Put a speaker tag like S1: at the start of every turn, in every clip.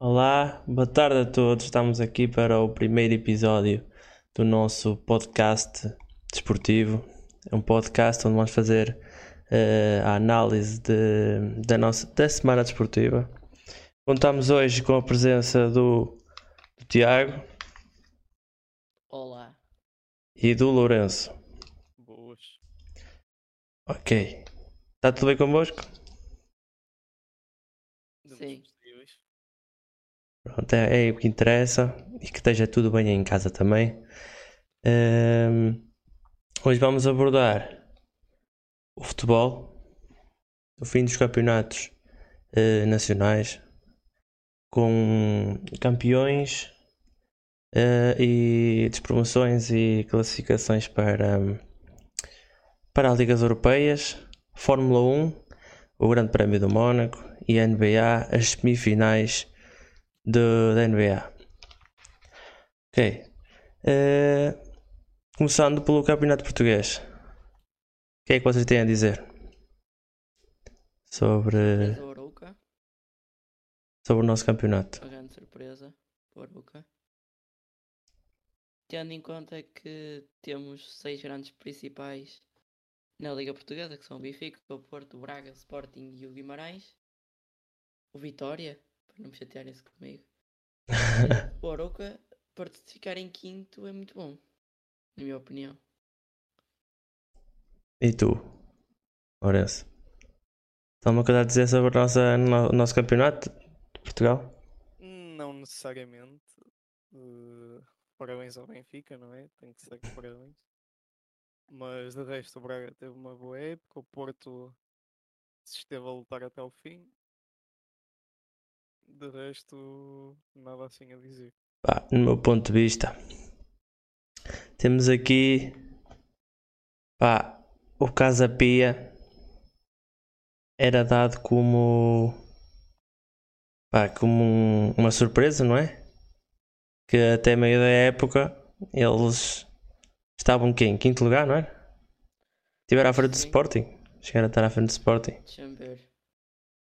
S1: Olá, boa tarde a todos. Estamos aqui para o primeiro episódio do nosso podcast desportivo. É um podcast onde vamos fazer eh, a análise de- da, nossa, da semana desportiva. Contamos hoje com a presença do, do Tiago
S2: Olá.
S1: e do Lourenço.
S3: Boas.
S1: Ok. Está tudo bem convosco?
S2: Sim.
S1: Pronto, é, é o que interessa e que esteja tudo bem em casa também. Ehm, hoje vamos abordar o futebol, o fim dos campeonatos eh, nacionais, com campeões eh, e despromoções e classificações para, para as ligas europeias, Fórmula 1, o Grande Prémio do Mónaco e a NBA, as semifinais do, da NBA. Ok. Eh, começando pelo Campeonato Português. O que é que vocês têm a dizer? Sobre, sobre o nosso campeonato.
S2: Uma grande surpresa o Arouca. Tendo em conta que temos seis grandes principais na Liga Portuguesa, que são o Benfica, o Porto, o Braga, o Sporting e o Guimarães. O Vitória, não me chatearem se comigo. o Arouca, para ficar em quinto, é muito bom. Na minha opinião.
S1: E tu, Lourenço? Tem alguma coisa a dizer sobre o nosso, no- nosso campeonato de Portugal?
S3: Não necessariamente. Eh, parabéns ao Benfica, não é? Tem que ser parabéns. Mas de resto o Braga teve uma boa época, o Porto se esteve a lutar até o fim. De resto, nada assim a dizer.
S1: Pá, no meu ponto de vista, temos aqui pá, o Casa Pia era dado como pá, como um- uma surpresa, não é? Que até meio da época eles estavam quem? Em quinto lugar, não é? Estiveram à frente do. Sporting. Chegaram a estar à frente do Sporting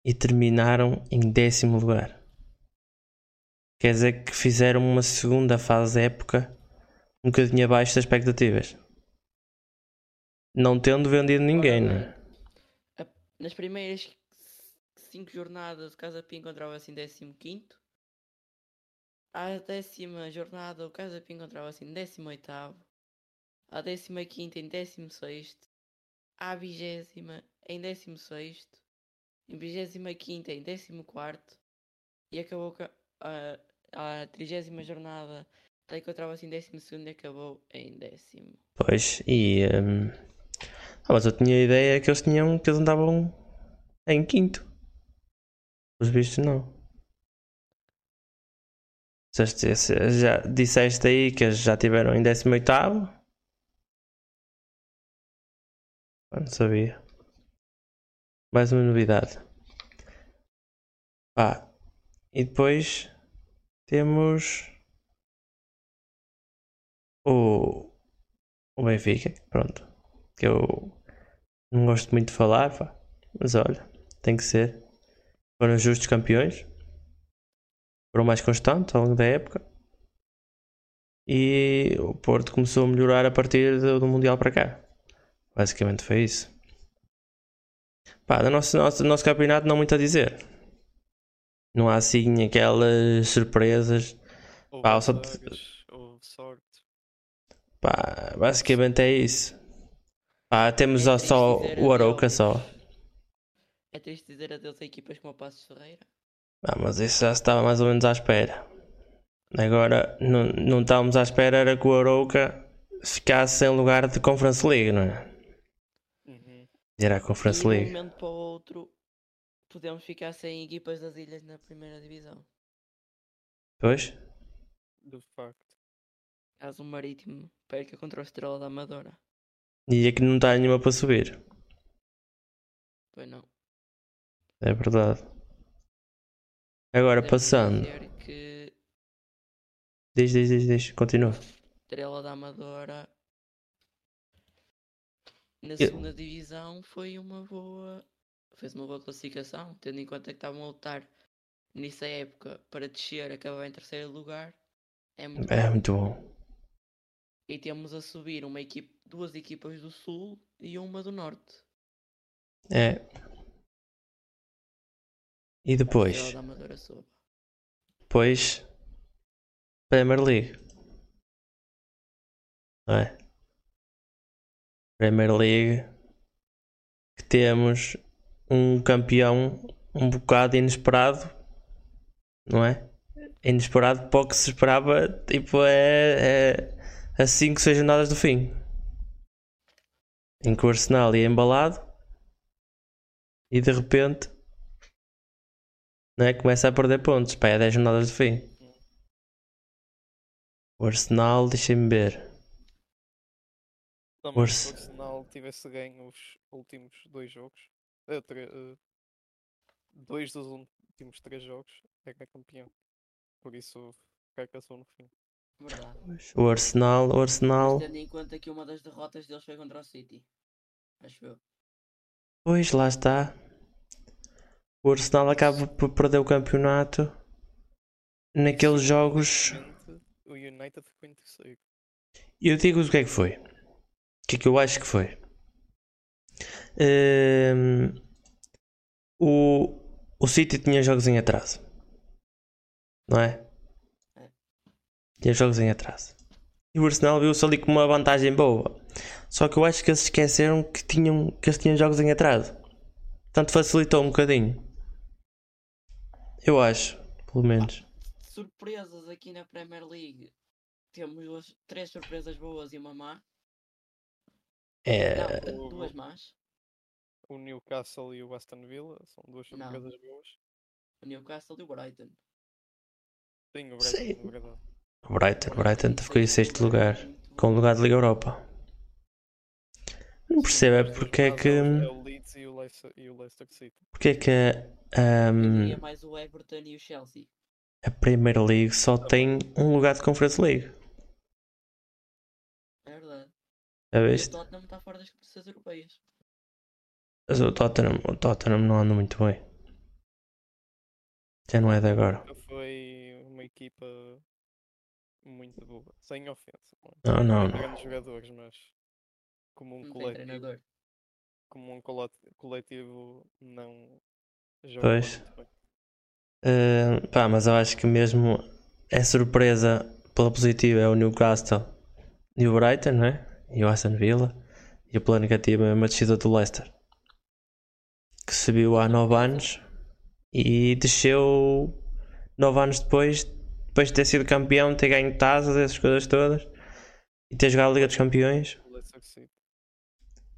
S1: e terminaram em décimo lugar. Quer dizer que fizeram uma segunda fase da época um bocadinho abaixo das expectativas. Não tendo vendido ninguém, não é?
S2: Nas primeiras cinco jornadas, o Casa Pia encontrava-se em 15. À décima jornada, o Casa Pia encontrava-se em 18. À décima quinta, em 16. À vigésima, em 16. Em vigésima quinta, em 14. E acabou ca- a, a trigésima jornada, até encontrava-se em 12 e acabou em décimo.
S1: Pois, e. hum, ah, mas eu tinha a ideia que eles tinham. que eles andavam em quinto. Os vistos não. Já disseste aí que eles já tiveram em 18 Não sabia. Mais uma novidade. Pá. E depois temos o, o Benfica, pronto. Que eu não gosto muito de falar, pá. Mas olha, tem que ser. Foram justos campeões. Foram mais constantes ao longo da época. E o Porto começou a melhorar a partir do, do Mundial para cá. Basicamente foi isso. Pá, do nosso, nosso, nosso campeonato não muito a dizer. Não há assim aquelas surpresas.
S3: Houve
S1: Pá, só-
S3: houve sorte.
S1: Pá, basicamente é isso. Pá, temos
S2: É
S1: só, o Arouca
S2: adeus.
S1: só.
S2: É triste dizer adeus a equipas como o Passos Ferreira.
S1: Ah, mas isso já se estava mais ou menos à espera. Agora, não, não estávamos à espera era que o Arouca ficasse em lugar de Conference League, não é?
S3: Uhum.
S1: Era a
S2: E
S1: Conference
S2: de um
S1: League.
S2: momento para o outro, podemos ficar sem equipas das ilhas na primeira divisão.
S1: Pois?
S3: De facto.
S2: Caso o Marítimo perca contra o Estrela da Amadora.
S1: E aqui não está nenhuma para subir.
S2: Pois não.
S1: É verdade. Agora,
S2: Podemos
S1: passando.
S2: que
S1: Diz, diz, diz, diz. Continua.
S2: Estrela da Amadora na
S1: Eu-
S2: segunda divisão foi uma boa. Fez uma boa classificação, tendo em conta que estavam a lutar Nisso a época, para descer, acabar em terceiro lugar. É muito
S1: É
S2: bom.
S1: muito bom.
S2: E temos a subir uma equipe, duas equipas do Sul e uma do Norte.
S1: É. E depois? Depois. Premier League. Não é? Premier League. Que temos um campeão um bocado inesperado. Não é? Inesperado para o que se esperava. Tipo, é. é a 5, 6 jornadas do fim. Em que o Arsenal ia embalado. E de repente. Não é? Começa a perder pontos. Pá, é 10 jornadas do fim. O Arsenal, deixem-me ver.
S3: Se- o Arsenal tivesse ganho os últimos dois jogos, tre- eh, dois dos últimos três jogos, era campeão. Por isso, fracassou no fim.
S2: Verdade.
S1: O Arsenal, o
S2: Mas
S1: Arsenal.
S2: tendo em conta que uma das derrotas deles foi contra o City. Acho eu.
S1: Pois, lá está. O Arsenal acaba por perder o campeonato naqueles jogos.
S3: O United ficou em terceiro.
S1: E eu digo o que é que foi. O que é que eu acho que foi? Hum, o, o City tinha jogos em atraso. Não é? Tinha jogos em atraso. E o Arsenal viu-se ali com uma vantagem boa. Só que eu acho que eles esqueceram que, tinham, que eles tinham jogos em atraso. Portanto, facilitou um bocadinho. Eu acho, pelo menos.
S2: Surpresas aqui na Premier League. Temos três surpresas boas e uma má.
S1: É,
S2: Não, duas más.
S3: O Newcastle e o Aston Villa são duas surpresas boas.
S2: O Newcastle e o Brighton.
S3: Sim, o
S1: Sim.
S3: Brighton, é verdade.
S1: o Brighton, o Brighton ficou em sexto lugar. Com o lugar de Liga Europa. Não percebo é porque é que.
S3: é o- é Leeds e o Leicester, e o Leicester City.
S1: Porque é que hum,
S2: diria mais o Everton e o Chelsea.
S1: a Premier League só tem um lugar de Conference League?
S2: É verdade.
S1: Já
S2: E o? Tottenham está fora das competições europeias.
S1: Mas o Tottenham, o Tottenham não anda muito bem. Já não é de agora.
S3: Foi uma equipa muito boa. Sem ofensa. não?
S1: Não, não,
S3: grandes jogadores, mas como um
S2: Não
S3: coletivo, como um coletivo não joga
S1: Pois.
S3: muito bem.
S1: Uh, pá, mas eu acho que mesmo é surpresa pela positiva é o Newcastle e o Brighton, não é? E o Aston Villa. E o pela negativa é uma descida do Leicester. Que subiu há 9 anos e desceu 9 anos depois, depois de ter sido campeão, ter ganho taças, essas coisas todas, e ter jogado a Liga dos Campeões,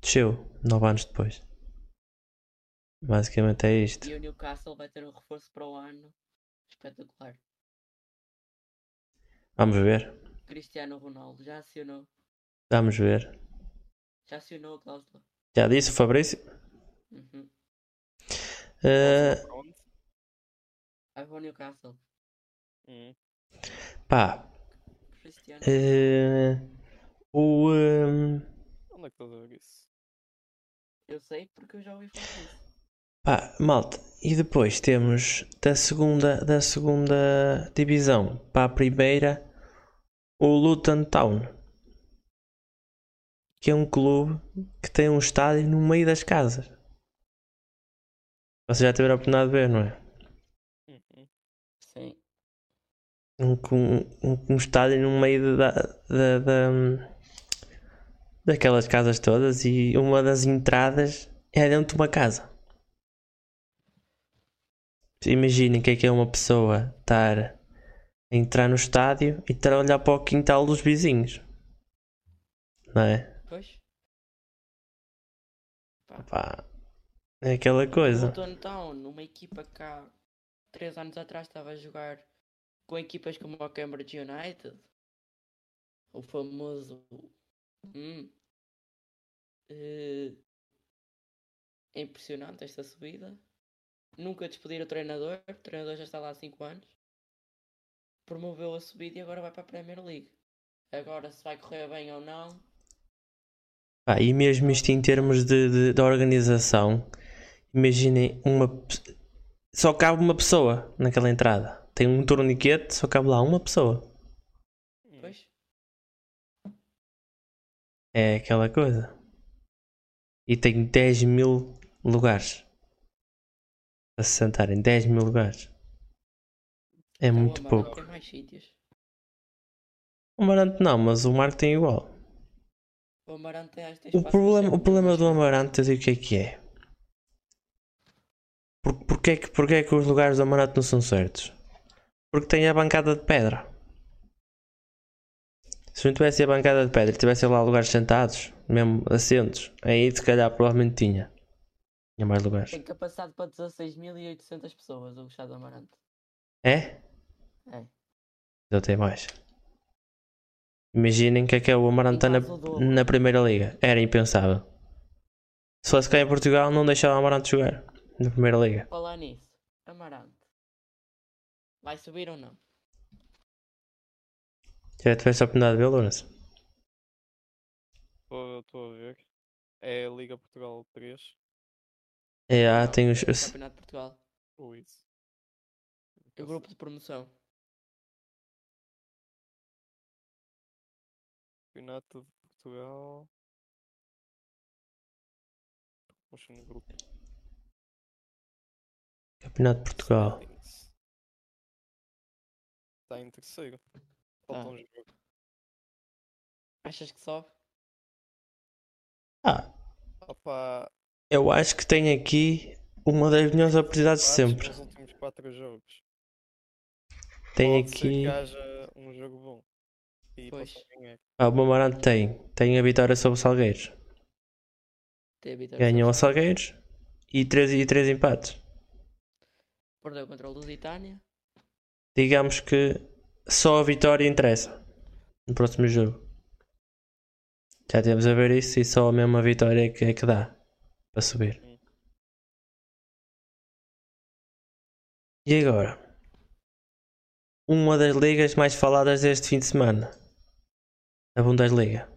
S1: desceu 9 anos depois. Basicamente é isto.
S2: E o Newcastle vai ter um reforço para o ano espetacular.
S1: Vamos ver,
S2: Cristiano Ronaldo já acionou.
S1: vamos ver.
S2: Já acionou a cláusula.
S1: Já disse o Fabrício?
S2: Uhum.
S1: Uh,
S3: onde?
S2: Vai para o Newcastle.
S3: Hum.
S1: pá,
S2: Cristiano.
S1: uh, o. um,
S3: Onde é que estás a ver isso?
S2: Eu sei porque eu já ouvi falar disso.
S1: pá, malta, e depois temos da segunda, da segunda divisão para a primeira o Luton Town, que é um clube que tem um estádio no meio das casas. Vocês já tiveram a oportunidade de ver, não é?
S3: Uhum.
S2: Sim.
S1: um, um, um, estádio no meio da, da, da- daquelas casas todas e uma das entradas é dentro de uma casa. Imaginem o que é que é uma pessoa estar a entrar no estádio e estar a olhar para o quintal dos vizinhos. Não é?
S2: Pois.
S1: Pá, é aquela coisa.
S2: Luton Town, uma equipa que há 3 anos atrás estava a jogar com equipas como o Cambridge United. O famoso. Hum. Eh, É impressionante esta subida. Nunca despedir o treinador. O treinador já está lá há 5 anos. Promoveu a subida e agora vai para a Premier League. Agora se vai correr bem ou não.
S1: Pá, e mesmo isto em termos de, de, de organização, imaginem uma. só cabe uma pessoa naquela entrada. Tem um torniquete, só cabe lá uma pessoa.
S2: Pois.
S1: É aquela coisa. E tem 10 mil lugares. Para se sentarem, 10 mil lugares. É
S2: O
S1: muito pouco.
S2: Tem mais sítios.
S1: O Amarante não, mas o Marco tem igual.
S2: O Amarante tem,
S1: O problema, o problema do. Amarante, eu digo o que é que é. Por, porquê, é que, porquê é que os lugares do Amarante não são certos? Porque tem a bancada de pedra. Se não tivesse a bancada de pedra e tivesse lá lugares sentados, mesmo assentos, aí se calhar provavelmente tinha. Tinha mais lugares.
S2: Tem capacidade para 16.800 pessoas o Estado do Amarante.
S1: É?
S2: É.
S1: Eu tenho mais. Imaginem que é que é o Amarante na, na primeira liga. Era impensável. Se fosse cá em Portugal, não deixava o Amarante jogar na primeira liga.
S2: Falar nisso, Amarante. Vai subir ou não?
S1: Já tiveste a oportunidade de ver, Lourenço?
S3: Estou a ver. É a Liga Portugal 3.
S1: É, ah, tem os.
S2: o Campeonato de Portugal.
S3: Ou isso.
S2: O grupo de promoção.
S3: Campeonato de Portugal. Promotion Group.
S1: Campeonato de Portugal.
S3: Está em terceiro.
S2: Tá.
S3: Falta um jogo.
S2: Achas que sobe?
S1: Ah,
S3: Opa,
S1: eu acho que tem aqui uma das melhores oportunidades de sempre.
S3: Nos últimos 4 jogos.
S1: Tem
S3: Pode
S1: aqui.
S3: um jogo bom. E
S2: Pois.
S1: Ah, o Amarante tem. Tem a vitória sobre o Salgueiros.
S2: Tem a vitória
S1: Ganhou
S2: o
S1: Salgueiros e 3 e três empates.
S2: Perdeu contra o Lusitânia.
S1: Digamos que só a vitória interessa no próximo jogo. Já temos a ver isso e só a mesma vitória é que, é que dá para subir. E agora? Uma das ligas mais faladas deste fim de semana. A Bundesliga.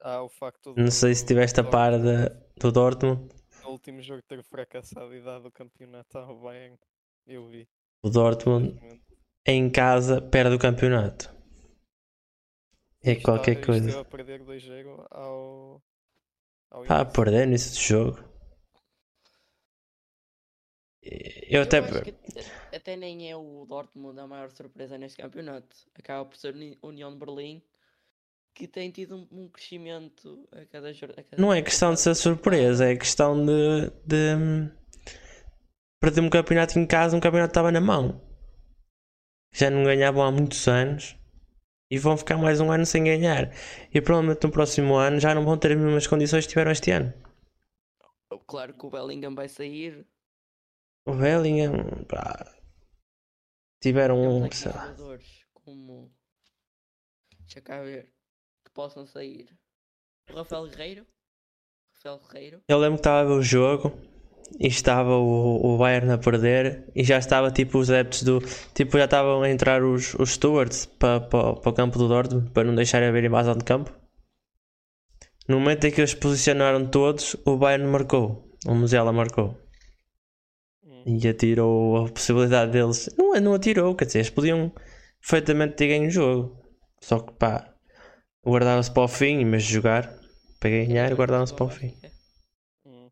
S3: Há o facto
S1: Não sei se tiveste a
S3: do-
S1: par da- do Dortmund.
S3: Último jogo ter fracassado e dado o campeonato ao Bayern. Eu vi.
S1: O Dortmund em casa perde o campeonato. É
S3: Está-
S1: qualquer
S3: esteve
S1: coisa.
S3: a perder 2-0 ao. ao
S1: Ah,
S3: início.
S1: perder nesse jogo. Eu até.
S2: acho que até- até nem é o Dortmund a maior surpresa neste campeonato. Acaba por ser Uni- União de Berlim que tem tido um, um crescimento a cada jogo.
S1: Não é questão de ser surpresa, é questão de. de perder um campeonato em casa, um campeonato que estava na mão. Já não ganhavam há muitos anos e vão ficar mais um ano sem ganhar. E provavelmente no próximo ano já não vão ter as mesmas condições que tiveram este ano.
S2: Claro que o Bellingham vai sair.
S1: O Bellingham, pá, tiveram um. sei lá.
S2: como. Deixa cá ver. Que possam sair. O Rafael Guerreiro. Rafael Guerreiro.
S1: Eu lembro que estava a ver o jogo e estava o, o Bayern a perder e já estava tipo os adeptos do. Tipo, já estavam a entrar os, os stewards para, para, para o campo do Dortmund para não deixarem haver invasão de campo. No momento em que eles posicionaram todos, o Bayern marcou. O Musiala marcou.
S3: Hum.
S1: E atirou a possibilidade deles. Não, não atirou, quer dizer, eles podiam perfeitamente ter ganho o jogo. Só que pá, guardaram-se para o fim, de jogar para ganhar, guardaram-se para o fim.
S3: Hum.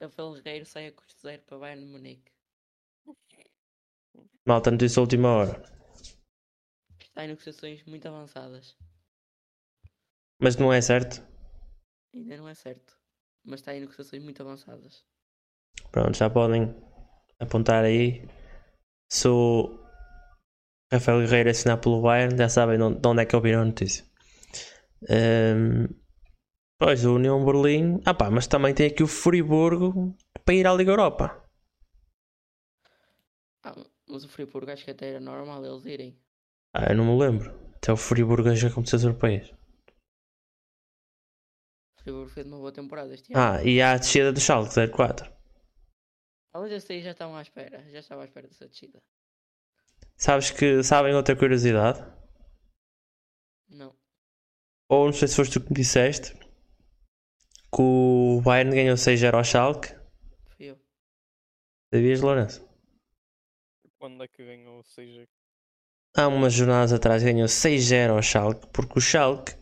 S2: Rafael Guerreiro sai a custo zero para Bayern de Munique.
S1: Malta, notícia última hora.
S2: Está em negociações muito avançadas.
S1: Mas não é certo.
S2: Ainda não é certo. Mas está em negociações muito avançadas.
S1: Pronto, já podem apontar aí. Se o Rafael Guerreiro assinar pelo Bayern, já sabem de onde é que ouviram a notícia. Ehm, pois, o União Berlim. Ah pá, mas também tem aqui o Friburgo para ir à Liga Europa.
S2: Ah, mas o Friburgo acho que até era normal eles irem.
S1: Ah, eu não me lembro. Até o Friburgo já competições europeias.
S2: O Friburgo fez uma boa temporada este ano.
S1: Ah, e há a descida do Schalke 04.
S2: Talvez esse aí já estavam à espera. Já estava à espera dessa descida.
S1: Sabes que sabem outra curiosidade?
S2: Não.
S1: Ou não sei se foste tu que me disseste que o Bayern ganhou 6-0 ao Schalke
S2: Fui eu.
S1: Sabias, Lourenço?
S3: Quando é que ganhou? Ou seja,
S1: Há umas jornadas atrás ganhou 6-0 ao Schalke, porque o Schalke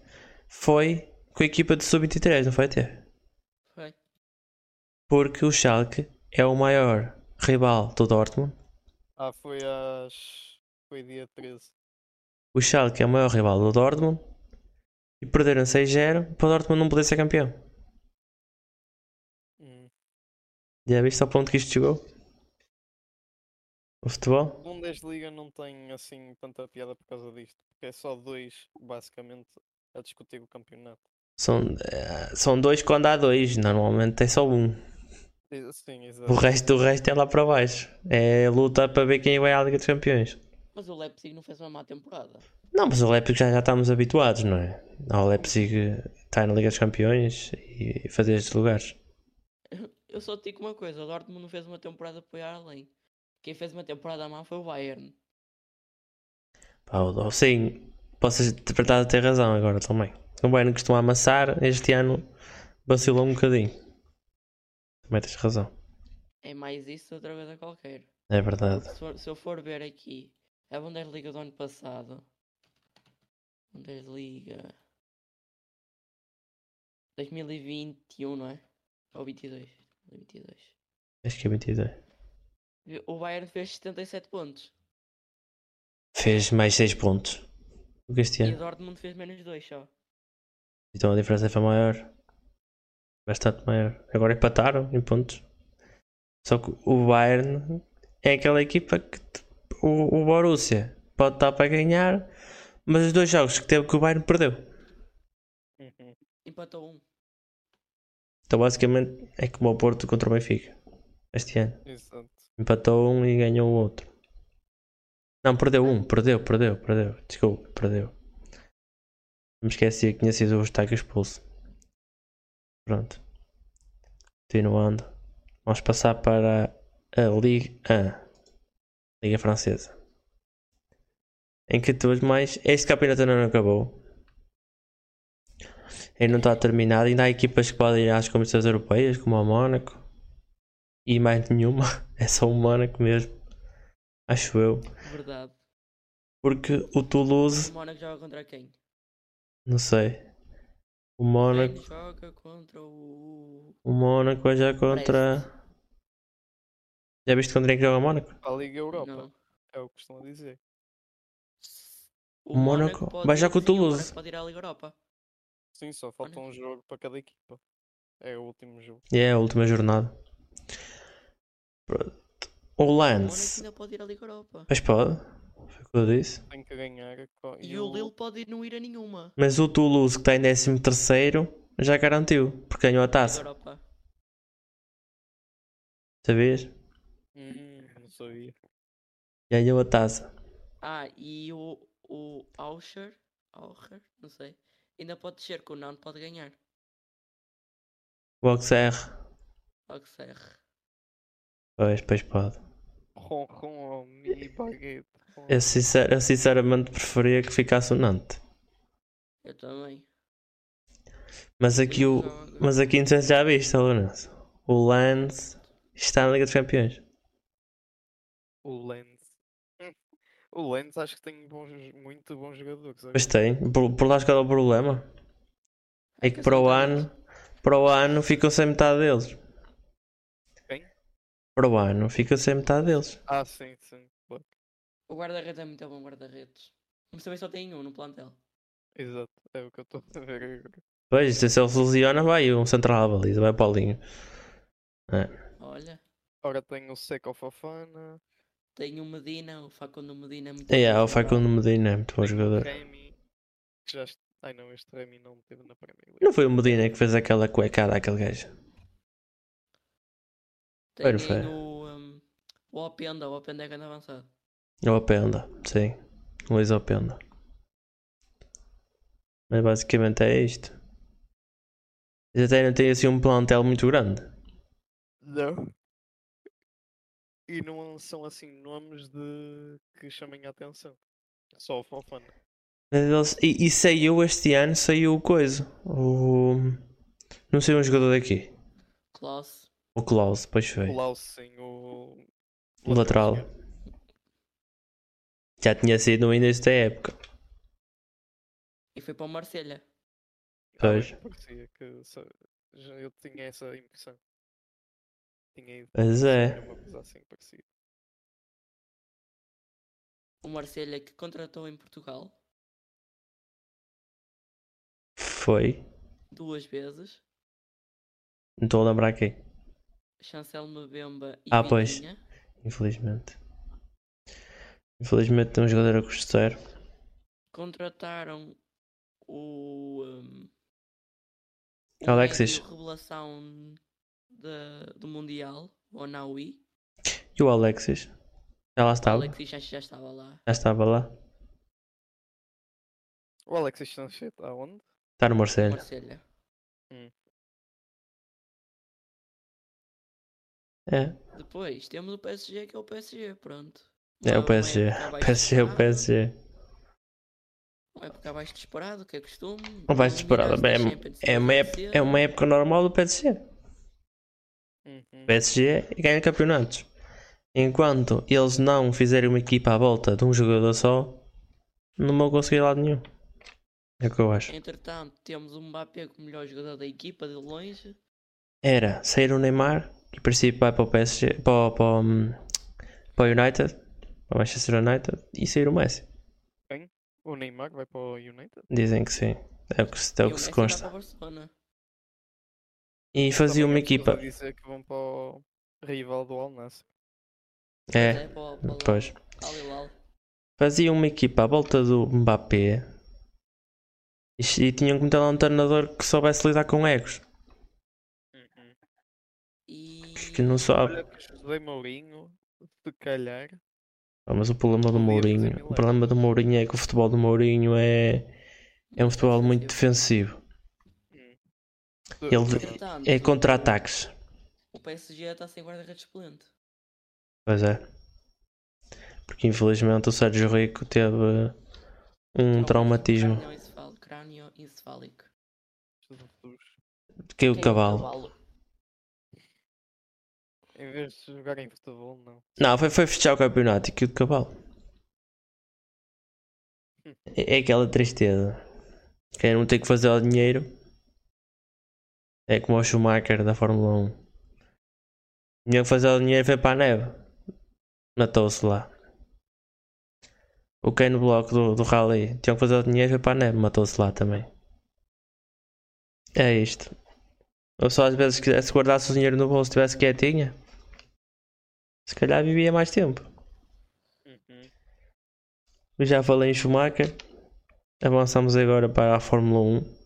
S1: foi com a equipa de sub-23, não foi ter?
S2: Foi.
S1: Porque o Schalke é o maior rival do Dortmund.
S3: ah, foi às. Foi dia 13.
S1: O Schalke é o maior rival do Dortmund e perderam 6-0 para o Dortmund não poder ser campeão.
S3: Hum.
S1: Já viste ao ponto que isto chegou? O futebol?
S3: A Bundesliga não tem assim tanta piada por causa disto, porque é só dois, basicamente, a discutir o campeonato.
S1: São, eh, são dois quando há dois, normalmente tem só um.
S3: Sim.
S1: O resto, o resto é lá para baixo. É luta para ver quem vai à Liga dos Campeões.
S2: Mas o Leipzig não fez uma má temporada.
S1: Não, mas o Leipzig já, já estamos habituados, não é? Ao Leipzig estar na Liga dos Campeões e fazer estes lugares.
S2: Eu só te digo uma coisa, o Dortmund não fez uma temporada para ir além. Quem fez uma temporada má foi o Bayern.
S1: Pá, o- o- sim, posso interpretar a ter razão agora também. O Bayern costuma amassar, este ano vacilou um bocadinho. Também tens razão.
S2: É mais isso outra coisa qualquer.
S1: É verdade.
S2: Se, for- se eu for ver aqui a Bundesliga do ano passado, Bundesliga 2021, não é? Ou 22? 22.
S1: Acho que é 22.
S2: O Bayern fez 77 pontos
S1: Fez mais 6 pontos do que este
S2: e o
S1: ano.
S2: Dortmund fez menos 2 só.
S1: Então a diferença foi maior. Bastante maior. Agora empataram em pontos. Só que o Bayern é aquela equipa que o, o Borussia pode estar para ganhar, mas os dois jogos que teve que o Bayern perdeu.
S3: Uhum.
S2: Empatou um.
S1: Então basicamente é como o Porto contra o Benfica este ano.
S3: Exato.
S1: Empatou um e ganhou o outro. Não, perdeu um, perdeu, perdeu, perdeu. Desculpa, perdeu. Me esqueci que tinha sido o Eustáquio expulso. Pronto. Continuando. Vamos passar para a Ligue 1. Liga Francesa. Em que todos mais. Este campeonato ainda não acabou. Ainda não está terminado. Ainda há equipas que podem ir às competições europeias, como o Mónaco. E mais nenhuma. É só o Mónaco mesmo. Acho eu.
S2: Verdade.
S1: Porque o Toulouse.
S2: O Mónaco joga contra quem?
S1: Não sei. O Mónaco.
S2: Quem joga contra o.
S1: O Mónaco vai já contra. Já viste contra quem é que joga o Mónaco?
S3: A Liga Europa,
S2: Não.
S3: é o que costumam dizer.
S2: O
S1: O Mónaco vai já com o Toulouse.
S2: Pode ir à Liga Europa.
S3: Sim, só falta um jogo para cada equipa. É o último jogo.
S1: E é a última jornada. Pronto. O
S2: O
S1: Lance.
S2: ainda pode ir à Liga Europa.
S1: Mas pode. Foi o que eu disse.
S3: Tem que ganhar. co-
S2: E o Lille pode ir- não ir a nenhuma.
S1: Mas o Toulouse que está em 13 já garantiu. Porque ganhou a
S2: Liga
S1: taça.
S2: Europa.
S1: Sabias?
S3: Hum, não sabia.
S1: Ganhou a taça.
S2: Ah, e o, o Auscher, Aucher, não sei, ainda pode descer, que o Nan pode ganhar.
S1: O Auxerre.
S2: Serra.
S1: Pois, pois pode.
S3: Ron, ron, mini baguete.
S1: Eu, sincer- eu sinceramente preferia que ficasse o Nantes.
S2: Eu também.
S1: Mas aqui o. Mas aqui não sei se já viste, Lourenço. O Lance está na Liga dos Campeões.
S3: O Lens. O Lens acho que tem bons, muito bons jogadores.
S1: Mas tem. Por, por lá qual é o problema? É que para o ano. Para o ano ficam sem metade deles.
S3: Quem?
S1: Para o ano ficam sem metade deles.
S3: Ah, sim, sim. claro.
S2: O guarda-redes é muito bom guarda-redes. Mas também só tem um no plantel.
S3: Exato. É o que eu estou a ver agora.
S1: Pois, se ele se lesiona, vai um central à baliza, vai Paulinho.
S2: Olha,
S3: Ora tem o Seco Fofana.
S2: Tem o Medina, o Facundo Medina é muito
S1: É,
S2: bom
S1: o Facundo Medina é muito bom jogador.
S3: Remy. Já... Ai não, este Remy não teve na Premier League.
S1: Não foi o Medina que fez aquela cuecada àquele gajo?
S2: Tem
S1: Foi, foi.
S2: o, um, o Openda, o Openda é grande avançado.
S1: O Openda, sim. Luís Openda. Mas basicamente é isto. Eles até não têm assim um plantel muito grande.
S3: Não. E não são assim nomes de que chamem a atenção. Só o Fofana.
S1: Mas E, e saiu este ano, saiu o coisa. O. Não sei um jogador daqui.
S2: Klaus,
S1: O Klaus, depois foi.
S3: O Laos, sim, o.
S1: O lateral. Já tinha sido no início da época.
S2: E foi para o Marselha.
S3: Ah,
S1: Pois.
S3: Parecia que eu tinha essa impressão. Tinha.
S1: Mas é.
S3: Uma coisa assim parecida.
S2: O Marselha que contratou em Portugal
S1: Foi.
S2: duas vezes.
S1: Não estou a lembrar quem.
S2: Chancel Mbemba e
S1: Ah, pois.
S2: Vitinha.
S1: Infelizmente. Infelizmente tem um jogador a custo zero.
S2: Contrataram o. um, o
S1: Alexis.
S2: médio revelação da- do Mundial, o Onaui.
S1: E o Alexis? Já lá
S2: O
S1: estava?
S2: Alexis já, já estava lá.
S1: Já estava lá?
S3: O Alexis Sanchez, aonde?
S1: Está no Marcelo.
S2: Marselha.
S1: É.
S2: Depois temos o PSG que é o PSG, pronto.
S1: É
S2: Uma-
S1: o PSG.
S2: Época abaixo
S1: PSG, o PSG.
S2: Uma época abaixo de esperado, que é costume.
S1: Abaixo de esperado. É, é, uma época,
S2: cedo.
S1: é uma época normal do PSG.
S3: Uhum.
S1: PSG ganha campeonatos. Enquanto eles não fizerem uma equipa à volta de um jogador só, não vão conseguir lado nenhum. É o que eu acho.
S2: Entretanto, temos o Mbappé como melhor jogador da equipa de longe.
S1: Era sair o Neymar, que em princípio vai para o PSG, para, o- para, o, hum, para o United, para o Manchester United, e sair o Messi.
S3: O Neymar vai para o United?
S1: Dizem que sim. É o que, se- é
S2: e
S1: o
S2: o
S1: que se consta. E fazia
S3: Também
S1: uma
S3: é
S1: equipa.
S3: dizer que vão para o rival do Al Nassr.
S2: Mas
S1: É,
S2: para, o- para o
S1: pois.
S2: Al Hilal.
S1: Fazia uma equipa à volta do Mbappé e, e tinham que meter lá um treinador que soubesse lidar com egos.
S3: Uhum.
S2: E.
S1: Que não sabe.
S3: Olha José Mourinho, se calhar.
S1: Ah, Mas o problema do Mourinho, o problema do Mourinho é que o futebol do Mourinho é, é um futebol muito defensivo.
S3: Hum,
S1: Ele-
S2: Entretanto,
S1: É contra-ataques.
S2: O PSG está sem guarda-redes suplente.
S1: Pois é. Porque infelizmente o Sérgio Rico teve um traumatismo.
S2: Crânio encefal- Crânio encefálico.
S1: Caiu o
S2: Caiu
S1: cavalo.
S3: Em vez de jogar em futebol, não.
S1: Não, foi, foi fechar o campeonato e caiu de cavalo. É, é aquela tristeza. Quem não tem que fazer o dinheiro é como o Schumacher da Fórmula 1. Tinha que fazer o dinheiro foi para a neve. Matou-se lá. O Ken no bloco do, do Rally tinha que fazer o dinheiro foi para a neve. Matou-se lá também. É isto. Ou só às vezes quisesse guardasse o dinheiro no bolso estivesse quietinha. Se calhar vivia mais tempo.
S3: Uhum.
S1: Eu já falei em Schumacher. Avançamos agora para a Fórmula 1.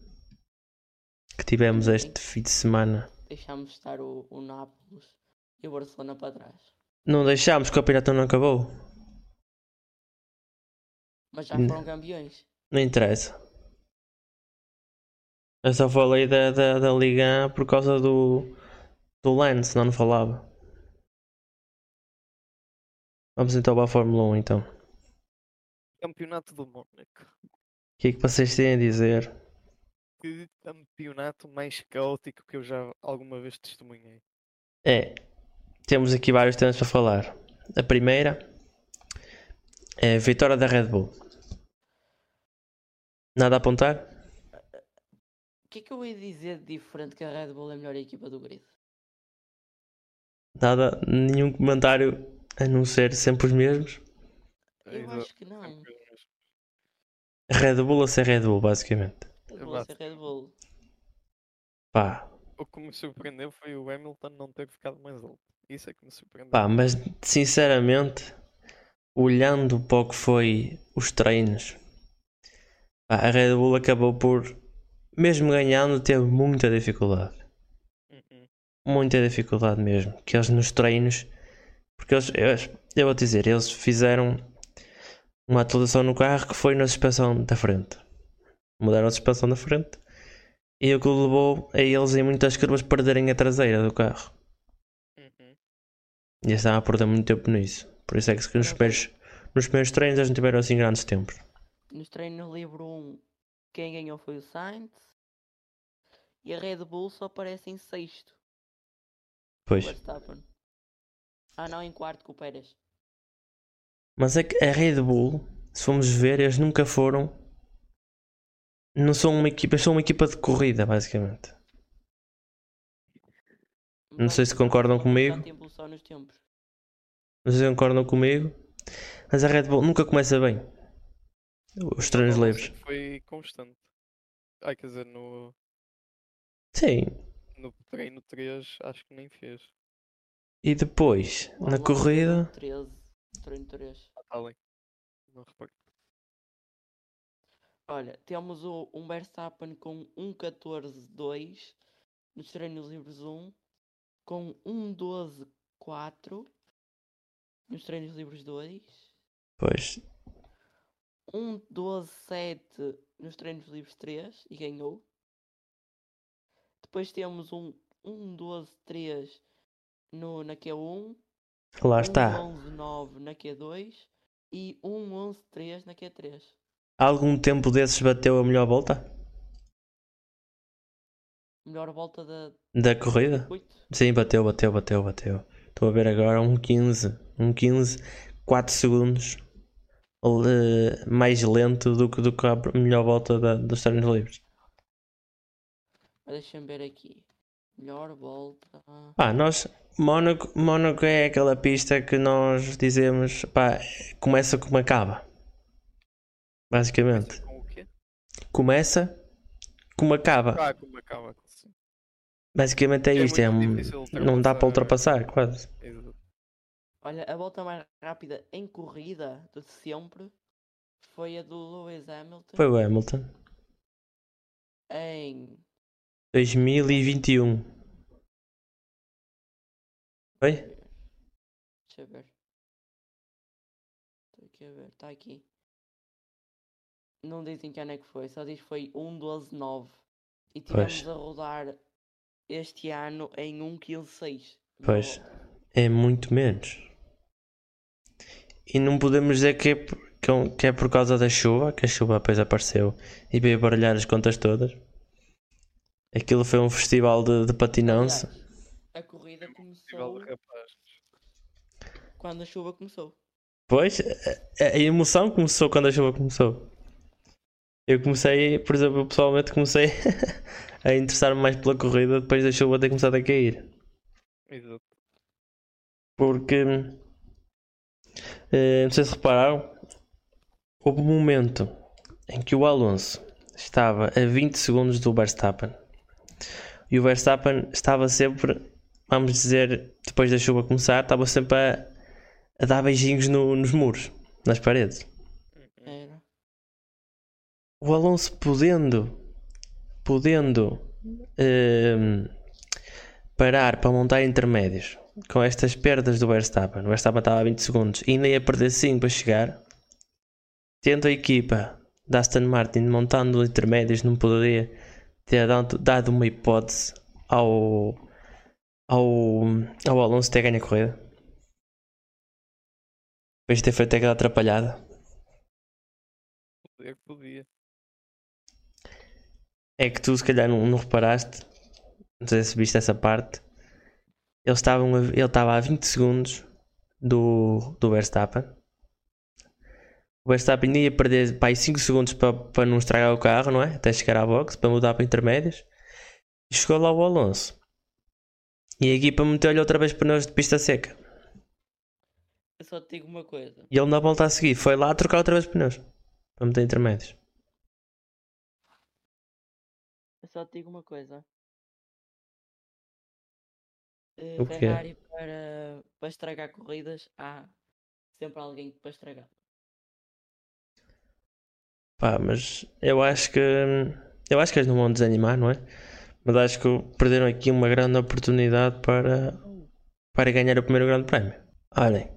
S1: Que tivemos este fim de semana.
S2: Deixámos estar o, o Nápoles e o Barcelona para trás.
S1: Não deixámos que o campeonato não acabou.
S2: Mas já foram campeões.
S1: Não interessa. Eu só falei da, da, da Liga 1 por causa do, do Lance, senão não falava. Vamos então para a Fórmula 1 então.
S3: Campeonato do Mónaco.
S1: O que é que vocês têm a dizer?
S3: Que campeonato mais caótico que eu já alguma vez testemunhei.
S1: É, temos aqui vários temas para falar. A primeira é a vitória da Red Bull. Nada a apontar?
S2: O que é que eu ia dizer de diferente que a Red Bull é a melhor equipa do grid?
S1: Nada, nenhum comentário a não ser sempre os mesmos.
S2: Eu acho que não.
S3: Sempre os mesmos.
S1: Red Bull a ser Red Bull, basicamente.
S2: Bull é ser Red Bull.
S1: Pá,
S3: O que me surpreendeu foi o Hamilton não ter ficado mais alto. Isso é que me surpreendeu.
S1: pá, mas sinceramente, olhando para o que foi os treinos, pá, a Red Bull acabou por, mesmo ganhando, teve muita dificuldade.
S3: Uhum.
S1: muita dificuldade mesmo. Que eles nos treinos, porque eles, eu, eu vou dizer, eles fizeram uma atualização no carro que foi na suspensão da frente. Mudaram a suspensão da frente e o que levou a eles em muitas curvas perderem a traseira do carro.
S3: Uhum.
S1: E eles estavam a perder muito tempo nisso. Por isso é que nos primeiros, nos primeiros treinos eles não tiveram assim grandes tempos.
S2: Nos treinos livre 1, quem ganhou foi o Sainz. E a Red Bull só aparece em sexto.
S1: Pois.
S2: Ah não, em quarto com o Pérez.
S1: Mas é que a Red Bull, se formos ver, eles nunca foram. Não são uma equipa, são uma equipa de corrida, basicamente. Não sei se concordam comigo. Não sei se concordam comigo. Mas a Red Bull nunca começa bem. Os treinos livres.
S3: Foi constante. Ai, quer dizer, no,
S1: Sim.
S3: no treino 3 acho que nem fez.
S1: E depois, na corrida.
S2: teve 13, treino 3.
S3: Ah, tá além. Não reparei.
S2: Olha, temos o, um Verstappen com 1.14.2 nos treinos livres 1, com 1.12.4 nos treinos livres 2,
S1: Pois.
S2: 1.12.7 nos treinos livres 3 e ganhou. Depois temos um 1.12.3 no, na Q1,
S1: Lá está.
S2: 1.11.9 na Q2 e 1.11.3 na Q3.
S1: Algum tempo desses bateu a melhor volta?
S2: Melhor volta da
S1: Da corrida?
S2: 8.
S1: Sim, bateu, bateu, bateu, bateu. Estou a ver agora um 15. Um 15, 4 segundos le- mais lento do que, do que a melhor volta da, dos treinos livres.
S2: Deixa-me ver aqui. Melhor volta.
S1: Pá, nós. Mónaco, Mónaco é aquela pista que nós dizemos. Pá, começa como acaba. Basicamente.
S3: Com o quê?
S1: Começa como acaba.
S3: Ah, como acaba. sim.
S1: Basicamente é
S3: É
S1: isto. É um- não dá para
S3: ultrapassar.
S1: ultrapassar, quase.
S3: Exato.
S2: Olha, a volta mais rápida em corrida de sempre foi a do Lewis Hamilton
S1: Foi o Hamilton.
S2: em
S1: 2021. Foi?
S2: Deixa eu ver. Estou aqui a ver, está aqui. Não dizem que ano é que foi, só diz que foi 1.12.9. E
S1: Pois.
S2: tivemos a rodar este ano em 1.15.6.
S1: Pois. É muito menos. E não podemos dizer que é, por- que é que é por causa da chuva, que a chuva depois apareceu e veio baralhar as contas todas. Aquilo foi um festival de, de patinança.
S2: a corrida começou quando a chuva começou.
S1: Pois, a, a emoção começou quando a chuva começou. Eu comecei, por exemplo, eu pessoalmente comecei a interessar-me mais pela corrida depois da chuva ter começado a cair.
S3: Exato.
S1: Porque eh, não sei se repararam, houve um momento em que o Alonso estava a 20 segundos do Verstappen e o Verstappen estava sempre, vamos dizer, depois da chuva começar, estava sempre a, a dar beijinhos no- nos muros, nas paredes. O Alonso podendo, podendo ehm, parar para montar intermédios com estas perdas do Verstappen, o Verstappen estava a 20 segundos e ainda ia perder 5 para chegar, tendo a equipa da Aston Martin montando intermédios, não poderia ter dado uma hipótese ao, ao, ao Alonso ter ganho a corrida. Depois de ter feito aquela atrapalhada.
S3: Podia que podia.
S1: É que tu se calhar não, não reparaste, não sei se viste essa parte. Eles estavam a- ele estava a 20 segundos do, do Verstappen. O Verstappen ia perder para aí 5 segundos para, para não estragar o carro, não é? Até chegar à box, para mudar para intermédios. E chegou lá o Alonso. E a equipa meteu-lhe outra vez pneus de pista seca.
S2: Eu só te digo uma coisa.
S1: E ele na volta a seguir foi lá trocar outra vez pneus. Para meter intermédios.
S2: Eu só te digo uma coisa.
S1: O quê?
S2: Ferrari para, para estragar corridas há sempre alguém para estragar.
S1: Pá, mas eu acho que. Eu acho que eles não vão desanimar, não é? Mas acho que perderam aqui uma grande oportunidade para, para ganhar o primeiro grande prémio. Olhem,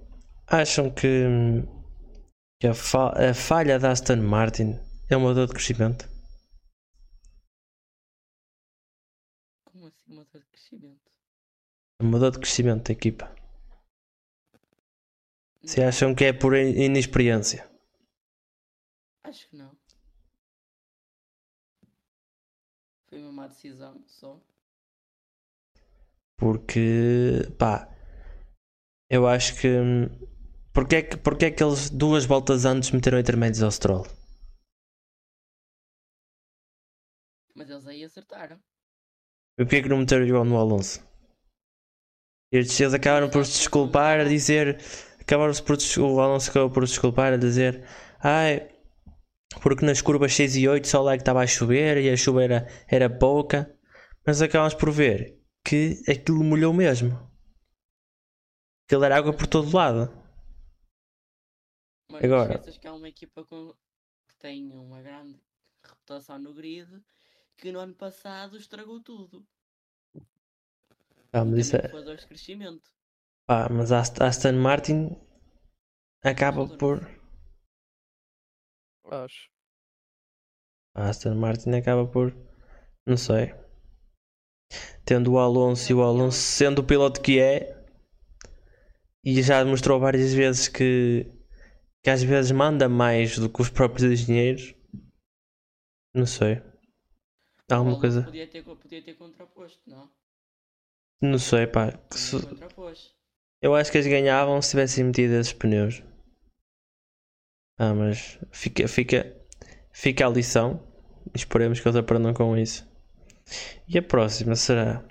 S1: acham que, que a, fa- a falha da Aston Martin é uma dor de crescimento?
S2: Crescimento?
S1: Dor de crescimento da equipa. Se acham que é por in- inexperiência.
S2: Acho que não. Foi uma má decisão só.
S1: Porque, pá, eu acho que. Porque é que, porque é que eles duas voltas antes meteram intermédios ao Stroll?
S2: Mas eles aí acertaram.
S1: E porquê é que não meteram igual no Alonso? Estes eles acabaram por se desculpar a dizer. Acabaram por, o Alonso acabou por se desculpar a dizer. Ai, porque nas curvas 6 e 8 só lá que estava a chover e a chuva era, era pouca. Mas acabamos por ver que aquilo molhou mesmo. Aquilo era água por todo lado.
S2: Mas
S1: Agora-
S2: esqueças que há uma equipa com... que tem uma grande reputação no grid que no ano passado estragou tudo.
S1: Ah, mas, isso é,
S2: de crescimento.
S1: pá, mas a Ast- a Aston Martin acaba por.
S3: Acho.
S1: A Aston Martin acaba por. Não sei. Tendo o Alonso e o Alonso sendo o piloto que é. E já demonstrou várias vezes que. que às vezes manda mais do que os próprios engenheiros. Não sei. Alguma coisa.
S2: Podia ter, podia ter contraposto, não?
S1: Não sei, pá. se-. Eu acho que eles ganhavam se tivessem metido esses pneus. Ah, mas fica, fica, fica a lição. Esperemos que eles aprendam com isso. E a próxima será: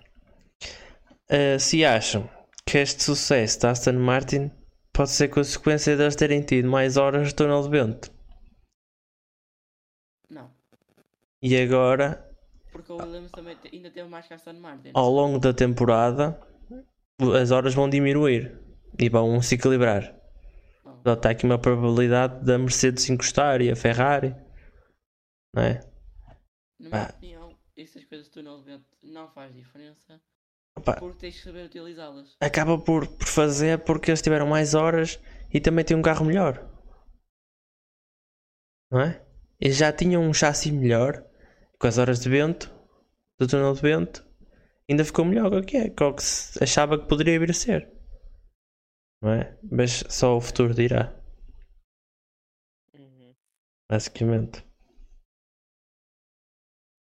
S1: ah, se acham que este sucesso da Aston Martin pode ser consequência de eles terem tido mais horas de túnel de vento.
S2: Não.
S1: E agora,
S2: Williams também te- ainda teve mais que Aston Martin.
S1: ao longo da temporada, as horas vão diminuir e vão se equilibrar.
S2: Não.
S1: Já está aqui uma probabilidade da Mercedes encostar e a Ferrari, não é?
S2: Na minha
S1: Pá.
S2: opinião, essas coisas do túnel de vento não faz diferença.
S1: Opa,
S2: Porque tens que saber utilizá-las.
S1: acaba por, por fazer porque eles tiveram mais horas e também têm um carro melhor, não é? Eles já tinham um chassi melhor com as horas de vento do túnel de vento, ainda ficou melhor do que é, que é o que se achava que poderia vir a ser, não é? Mas só o futuro dirá,
S3: Uhum.
S1: basicamente.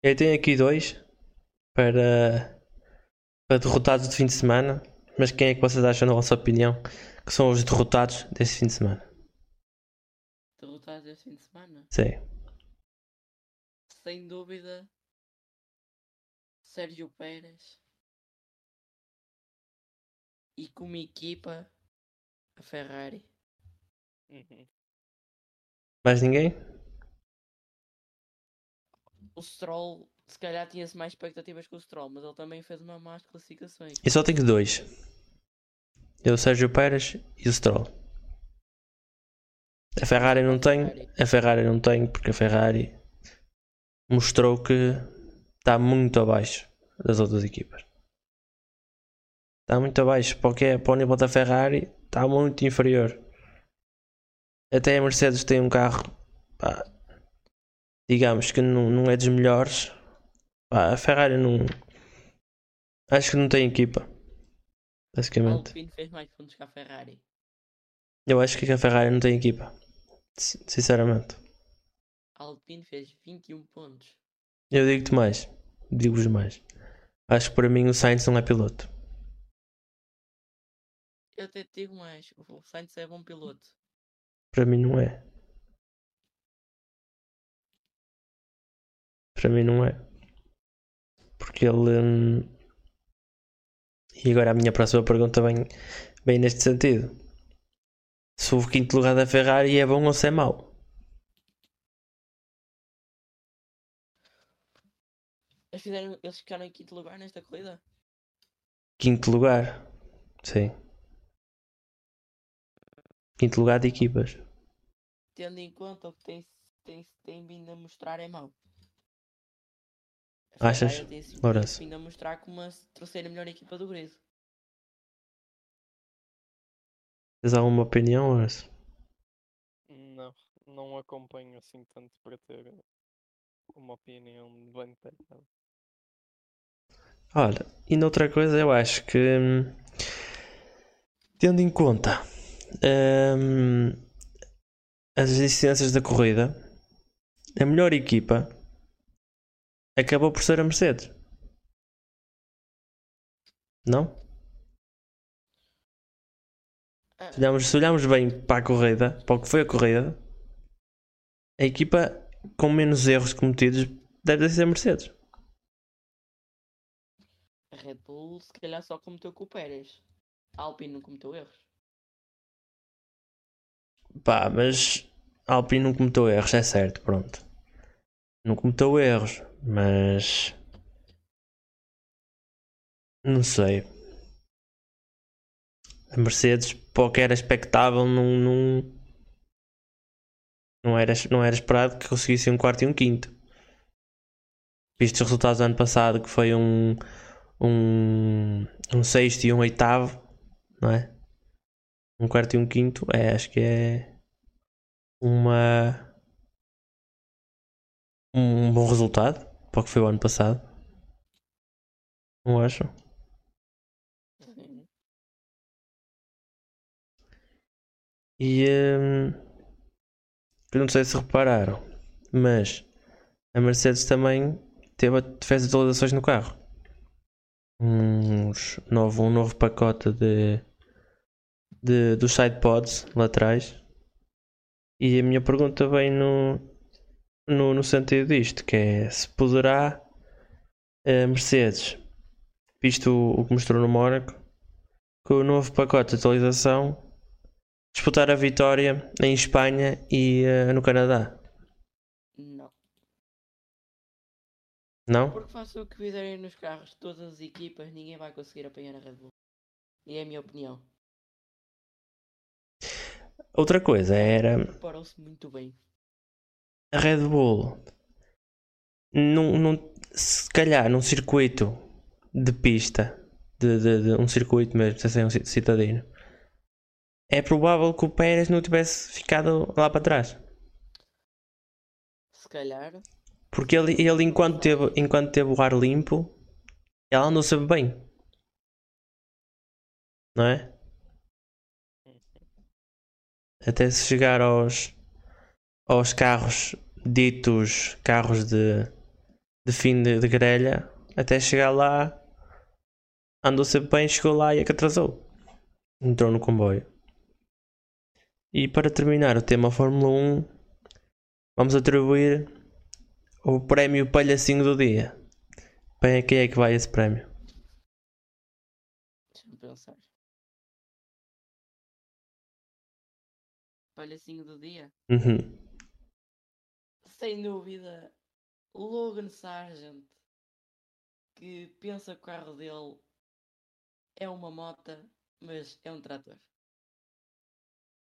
S1: Eu tenho aqui dois para, para derrotados de fim de semana. Mas quem é que vocês acham, na vossa opinião, que são os derrotados desse fim de semana?
S2: Derrotados este fim de semana.
S1: Sim.
S2: Sem dúvida, Sérgio Pérez. E como equipa, a Ferrari.
S3: Uhum.
S1: Mais ninguém?
S2: O Stroll, se calhar tinha-se mais expectativas que o Stroll, mas ele também fez uma más classificações.
S1: Eu só tenho dois. Eu, o Sérgio Pérez e o Stroll. A Ferrari não tem. A Ferrari não tem porque a Ferrari mostrou que está muito abaixo das outras equipas. Está muito abaixo. Para o, que é, para o nível da Ferrari está muito inferior. Até a Mercedes tem um carro, pá, digamos que não, não é dos melhores. Pá, a Ferrari não. Acho que não tem equipa.
S2: A
S1: Basicamente.
S2: Fez mais pontos que a Ferrari.
S1: Eu acho que a Ferrari não tem equipa. Sinceramente.
S2: A Alpine fez 21 pontos.
S1: Eu digo-te mais. Digo-vos mais. Acho que para mim o Sainz não é piloto.
S2: Eu até te digo mais, o Sainz é bom piloto.
S1: Para mim não é. Para mim não é. Porque ele. hum, E agora a minha próxima pergunta vem, vem neste sentido. Se o quinto lugar da Ferrari é bom ou se é mau?
S2: Eles, fizeram, eles ficaram em quinto lugar nesta corrida?
S1: Quinto lugar. Sim. Quinto lugar de equipas.
S2: Tendo em conta o que tem, tem, tem vindo a mostrar é mau. A
S1: Achas,
S2: Ferrari tem sim-
S1: Lourenço?
S2: vindo a mostrar como a terceira melhor equipa do grid.
S1: Tens alguma opinião, Horácio?
S3: Não, não acompanho assim tanto para ter uma opinião bem detalhada.
S1: Olha, e noutra coisa eu acho que hum, tendo em conta hum, as existências da corrida, a melhor equipa acabou por ser a Mercedes. Não? Se se olharmos bem para a corrida, para o que foi a corrida, a equipa com menos erros cometidos deve ser a Mercedes.
S2: A Red Bull se calhar só cometeu com o Pérez. A Alpine não cometeu erros.
S1: Pá, mas a Alpine não cometeu erros, é certo, pronto. Não cometeu erros, mas. Não sei. A Mercedes, que era expectável, não, não, não, era, não era esperado que conseguisse um quarto e um quinto. Visto os resultados do ano passado, que foi um, um, um sexto e um oitavo, não é? Um quarto e um quinto, é, acho que é uma um bom resultado para o que foi o ano passado. Não acho? E hum, não sei se repararam, mas a Mercedes também teve, fez atualizações no carro. Uns novo, um novo pacote de, de dos sidepods laterais. E a minha pergunta vem no, no, no sentido disto, que é se poderá a Mercedes, visto o, o que mostrou no Mónaco, com o novo pacote de atualização, disputar a vitória em Espanha e eh, no Canadá.
S2: Não.
S1: Não?
S2: Porque façam o que fizerem nos carros, todas as equipas, ninguém vai conseguir apanhar a Red Bull. E é a minha opinião.
S1: Outra coisa era
S2: Preparou-se muito bem.
S1: a Red Bull. Num, num, se calhar num circuito de pista, de, de- de um circuito mesmo, sem ser um ci- citadino, é provável que o Pérez não tivesse ficado lá para trás.
S2: Se calhar,
S1: Porque ele, ele enquanto, teve, enquanto teve o ar limpo, ele andou sempre bem. Não é? Até se chegar aos, aos carros ditos carros de, de fim de, de grelha, até chegar lá, andou sempre bem, chegou lá e é que atrasou. Entrou no comboio. E para terminar o tema Fórmula 1, vamos atribuir o prémio palhacinho do dia. Bem, a quem é que vai esse prémio?
S2: deixa-me pensar. Palhacinho do dia?
S1: Uhum.
S2: Sem dúvida, Logan Sargent, que pensa que o carro dele é uma mota, mas é um trator.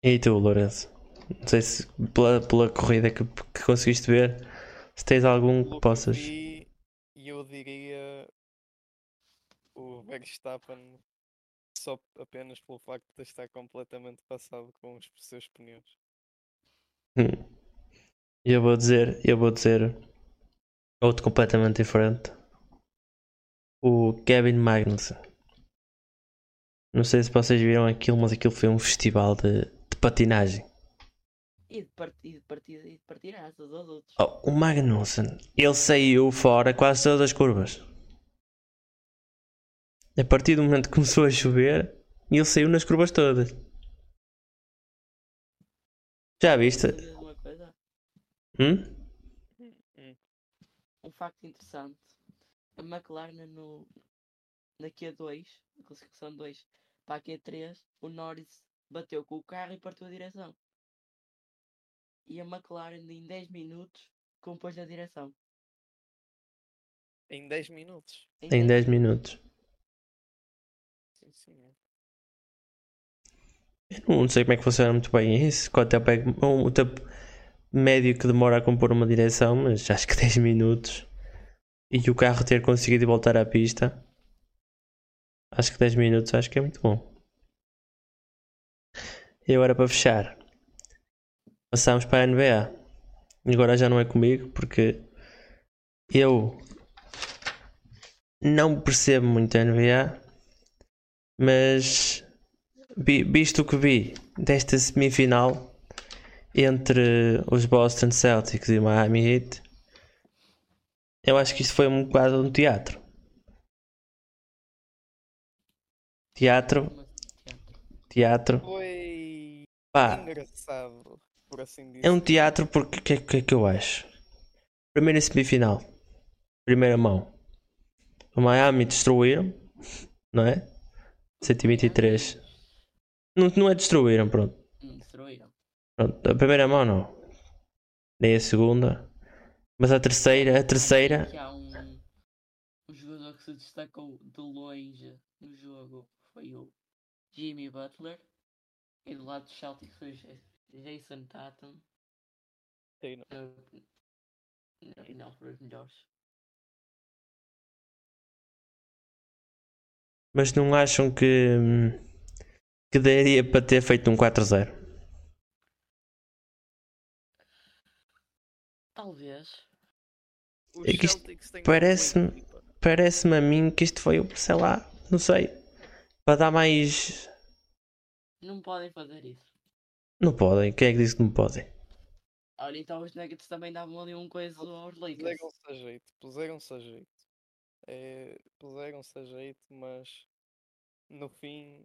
S1: E tu, Lourenço? Não sei se pela, pela corrida que, que conseguiste ver, se tens algum que possas.
S3: vi, eu diria o Verstappen só apenas pelo facto de estar completamente passado com os seus pneus.
S1: Hum. E eu vou dizer, eu vou dizer outro completamente diferente. O Kevin Magnussen. Não sei se vocês viram aquilo, mas aquilo foi um festival de, de patinagem.
S2: E de partida, de partida e de partir asas aos outros.
S1: Oh, o Magnussen, ele saiu fora quase todas as curvas. A partir do momento que começou a chover, ele saiu nas curvas todas. Já viste?
S2: Uma coisa,
S1: Hum?
S2: Um facto interessante. A McLaren no, na Q2, na classificação 2 para a Q3, o Norris bateu com o carro e partiu a direção. E a McLaren em 10 minutos compôs a direção.
S3: Em 10 minutos.
S1: Em 10 minutos.
S3: Sim, senhor.
S1: Eu não sei como é que funciona muito bem isso. Quanto tempo é que- o tempo médio que demora a compor uma direção, mas acho que 10 minutos. E o carro ter conseguido voltar à pista. Acho que 10 minutos acho que é muito bom. E agora para fechar. Passamos para a NBA. Agora já não é comigo porque eu não percebo muito a NBA, mas vi- visto o que vi desta semifinal entre os Boston Celtics e o Miami Heat, eu acho que isto foi um quadro um teatro. Teatro,
S2: assim, teatro?
S1: teatro.
S3: Foi
S1: Pá,
S3: engraçado, por assim dizer.
S1: é um teatro porque o que, é- que é que eu acho? Primeira semifinal, primeira mão. O Miami destruíram, não é? 123. Não, não é destruíram, pronto.
S2: Destruíram.
S1: Pronto, a primeira mão não. Nem a segunda. Mas a terceira, a terceira.
S2: Que há um, um jogador que se destacou de longe no jogo foi o Jimmy Butler. E do lado do Celtics foi Jason Tatum.
S3: Sim, não.
S2: E não foram os melhores.
S1: Mas não acham que. hum, que daria para ter feito um 4-0?
S2: Talvez.
S1: É parece-me-. Parece-me a mim que isto foi, sei lá, não sei. Para dar mais.
S2: Não podem fazer isso.
S1: Não podem. Quem é que disse que não podem?
S2: Olha, então os Nuggets também davam ali um coisa aos Lakers.
S3: Puseram-se a jeito, puseram-se a jeito. É, puseram-se a jeito, mas no fim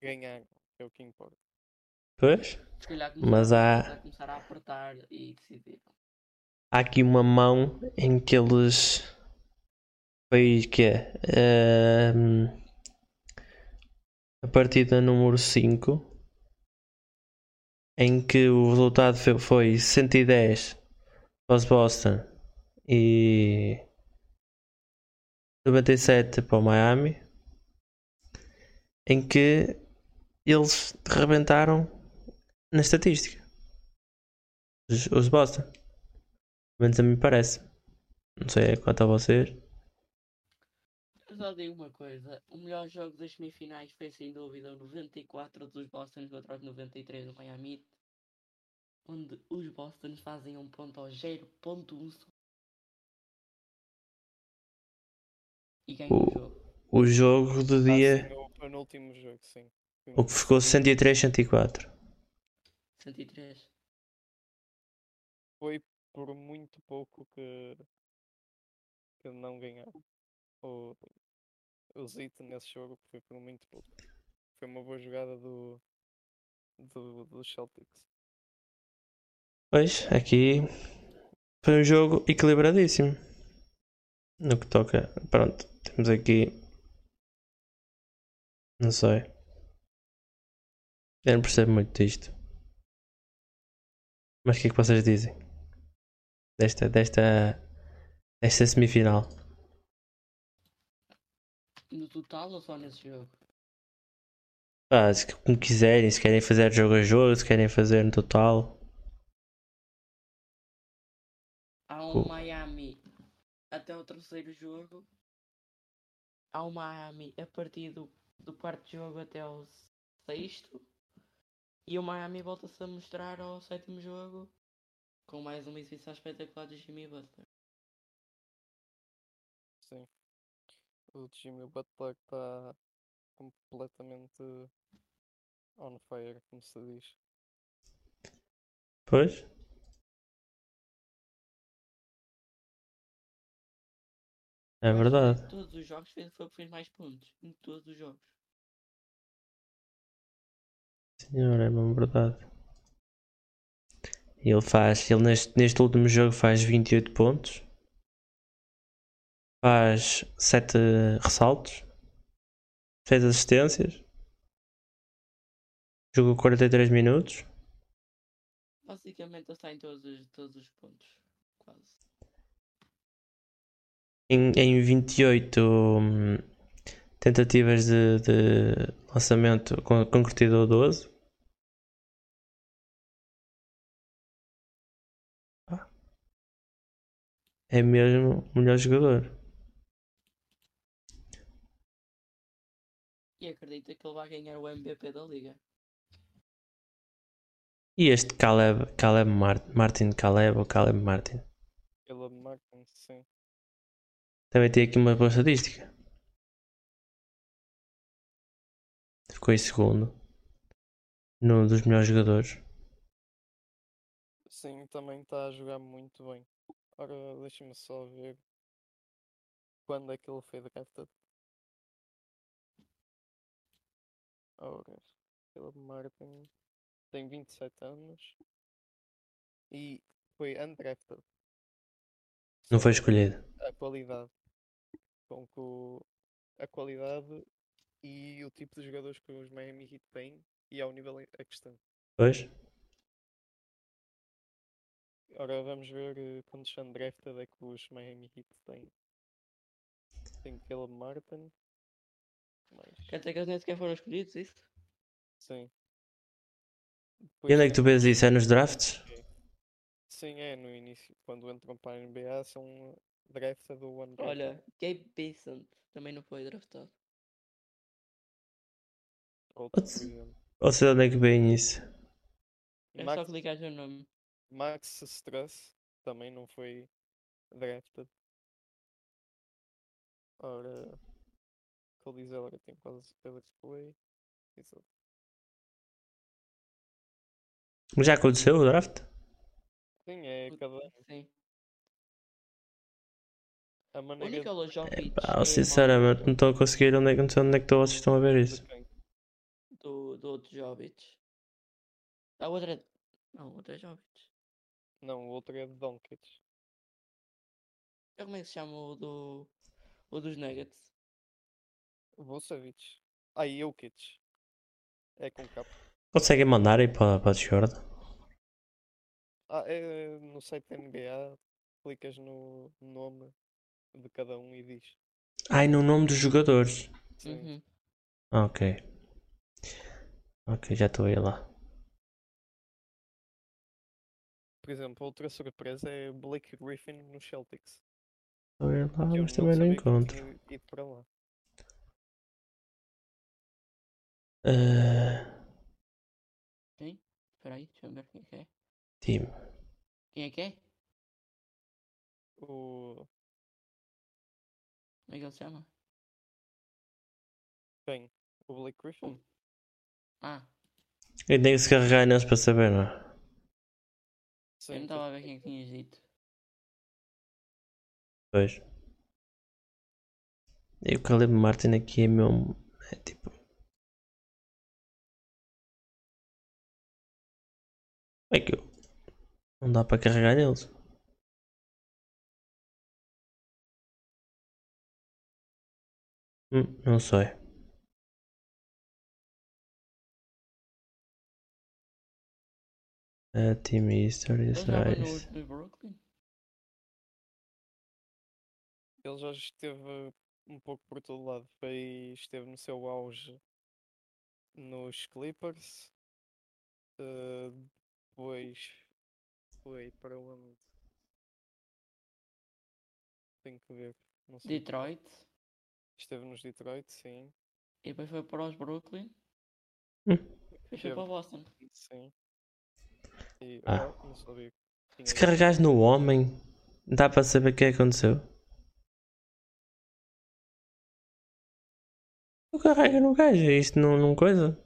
S3: ganharam, é o que importa.
S1: Pois?
S2: Se calhar
S1: Mas há-
S2: a começar a apertar e decidiram.
S1: Há aqui uma mão em que eles. Foi que é? Ahm, a partida número 5 em que o resultado foi, foi 110 para os Boston e 97 para o Miami em que eles rebentaram na estatística. Os, os Boston pelo menos a mim parece. Não sei quanto a vocês
S2: só digo uma coisa: o melhor jogo das semifinais foi sem dúvida o 94 dos Bostons contra os 93 do Miami, onde os Bostons fazem um ponto ao 0.1 segundo. e ganham o
S1: O-
S2: jogo.
S1: o jogo do
S3: Ah,
S1: dia
S3: sim, no penúltimo jogo, sim.
S1: o que ficou 103 104
S2: 103.
S3: Foi por muito pouco que, que não ganharam. O, o Zito nesse jogo foi por muito pouco. Foi uma boa jogada do, do, dos Celtics.
S1: Pois, aqui foi um jogo equilibradíssimo. No que toca. Pronto, temos aqui. Não sei. Eu não percebo muito disto. Mas o que é que vocês dizem? Desta, desta, desta semifinal.
S2: No total ou só nesse jogo?
S1: Ah, se, como quiserem, se querem fazer jogo a jogo, se querem fazer no total.
S2: Há um
S1: Co-
S2: Miami até o terceiro jogo. Há um Miami a partir do, do quarto jogo até ao sexto. E o Miami volta-se a mostrar ao sétimo jogo com mais uma exibição espetacular de Jimmy Butler.
S3: Sim. O Jimmy Butler está completamente on fire, como se diz.
S1: Pois? É verdade.
S2: Em todos os jogos fez, foi o que fez mais pontos. Em todos os jogos.
S1: Senhor, é mesmo verdade. Ele faz, ele neste, neste último jogo faz 28 pontos. Faz 7 ressaltos. 6 assistências. Jogou 43 minutos.
S2: Basicamente ele está em todos os, todos os pontos. Quase.
S1: Em, em 28 hum, tentativas de, de lançamento, con- concretizou 12. Ah. É mesmo o melhor jogador.
S2: E acredita que ele vai ganhar o MVP da liga.
S1: E este Caleb, Caleb Martin, Martin Caleb ou Caleb Martin
S3: Caleb Martin, sim.
S1: também tem aqui uma boa estatística. Ficou em segundo. Num dos melhores jogadores.
S3: Sim, também está a jogar muito bem. Ora, deixa-me só ver quando é que ele foi drafted. Ora, Caleb Martin tem 27 anos e foi undrafted.
S1: Não foi escolhido.
S3: A qualidade. Com que a qualidade e o tipo de jogadores que os Miami Heat têm e ao nível a que estão.
S1: Pois?
S3: Ora, vamos ver eh, quantos undrafted é que os Miami Heat têm. Tem Caleb Martin. Mais.
S2: Quer dizer que eles nem sequer foram escolhidos, isso?
S3: Sim.
S1: E onde é que tu vês isso? É nos drafts?
S3: Sim, é no início. Quando entram para a NBA são drafted ou undrafted.
S2: Olha, Gabe Besant também não foi draftado.
S3: Outro.
S1: Ou seja, onde é que vem isso?
S2: É
S3: Max,
S2: só clicar no nome.
S3: Max Stress também não foi drafted. Ora, Cody Zeller tem quase certeza que foi. Exato.
S1: Já aconteceu o draft?
S3: Sim, é cada
S2: Sim.
S3: a maneira
S2: Nikola Jokic
S1: Pá,
S2: é mau
S1: sinceramente, não estou a conseguir. Onde é, que- não sei onde é que vocês estão a ver isso?
S2: do, do outro Jovic. Ah, o outro é... Não, o outro é Jovic.
S3: Não, o outro é.
S2: É como é que se chama o do... O dos Nuggets?
S3: Vucevic. Ah, e Jokic. É com capa.
S1: Conseguem mandar aí para, para a Discord?
S3: Ah, é no site da NBA. Clicas no nome de cada um e diz.
S1: Ai, no nome dos jogadores.
S3: Sim.
S2: Uhum.
S1: Ok. Ok, já estou aí lá.
S3: Por exemplo, outra surpresa é Blake Griffin no Celtics.
S1: Estou a ver lá,
S3: eu
S1: mas também não encontro.
S3: tinha ido para lá.
S1: Ah,
S2: Sim? Espera aí, deixa eu ver quem é que é. Quem é que é?
S3: O.
S2: Como é que ele se chama?
S3: Quem? O Blake Griffin?
S2: Ah,
S1: Eu tenho que se carregar neles para saber, não é?
S2: eu
S3: Sim,
S2: não
S3: tu-
S2: estava a ver quem é que tinhas dito.
S1: Pois. E o Caleb Martin aqui é mesmo. É tipo. É que eu. Não dá para carregar neles. Hum, não sei. Uh, team History,
S2: Brooklyn?
S3: Ele já esteve um pouco por todo lado. Foi, esteve no seu auge nos Clippers. eh, depois foi para onde? Tenho que ver. Não sei.
S2: Detroit.
S3: Esteve nos Detroit, sim.
S2: E depois foi para os Brooklyn.
S1: Hum.
S2: Depois foi para Boston.
S3: Sim. E,
S1: Ah.
S3: oh, não sabia. tinha
S1: Se carregares no homem, dá para saber o que é que aconteceu. Tu carrega no gajo, isto não, não coisa.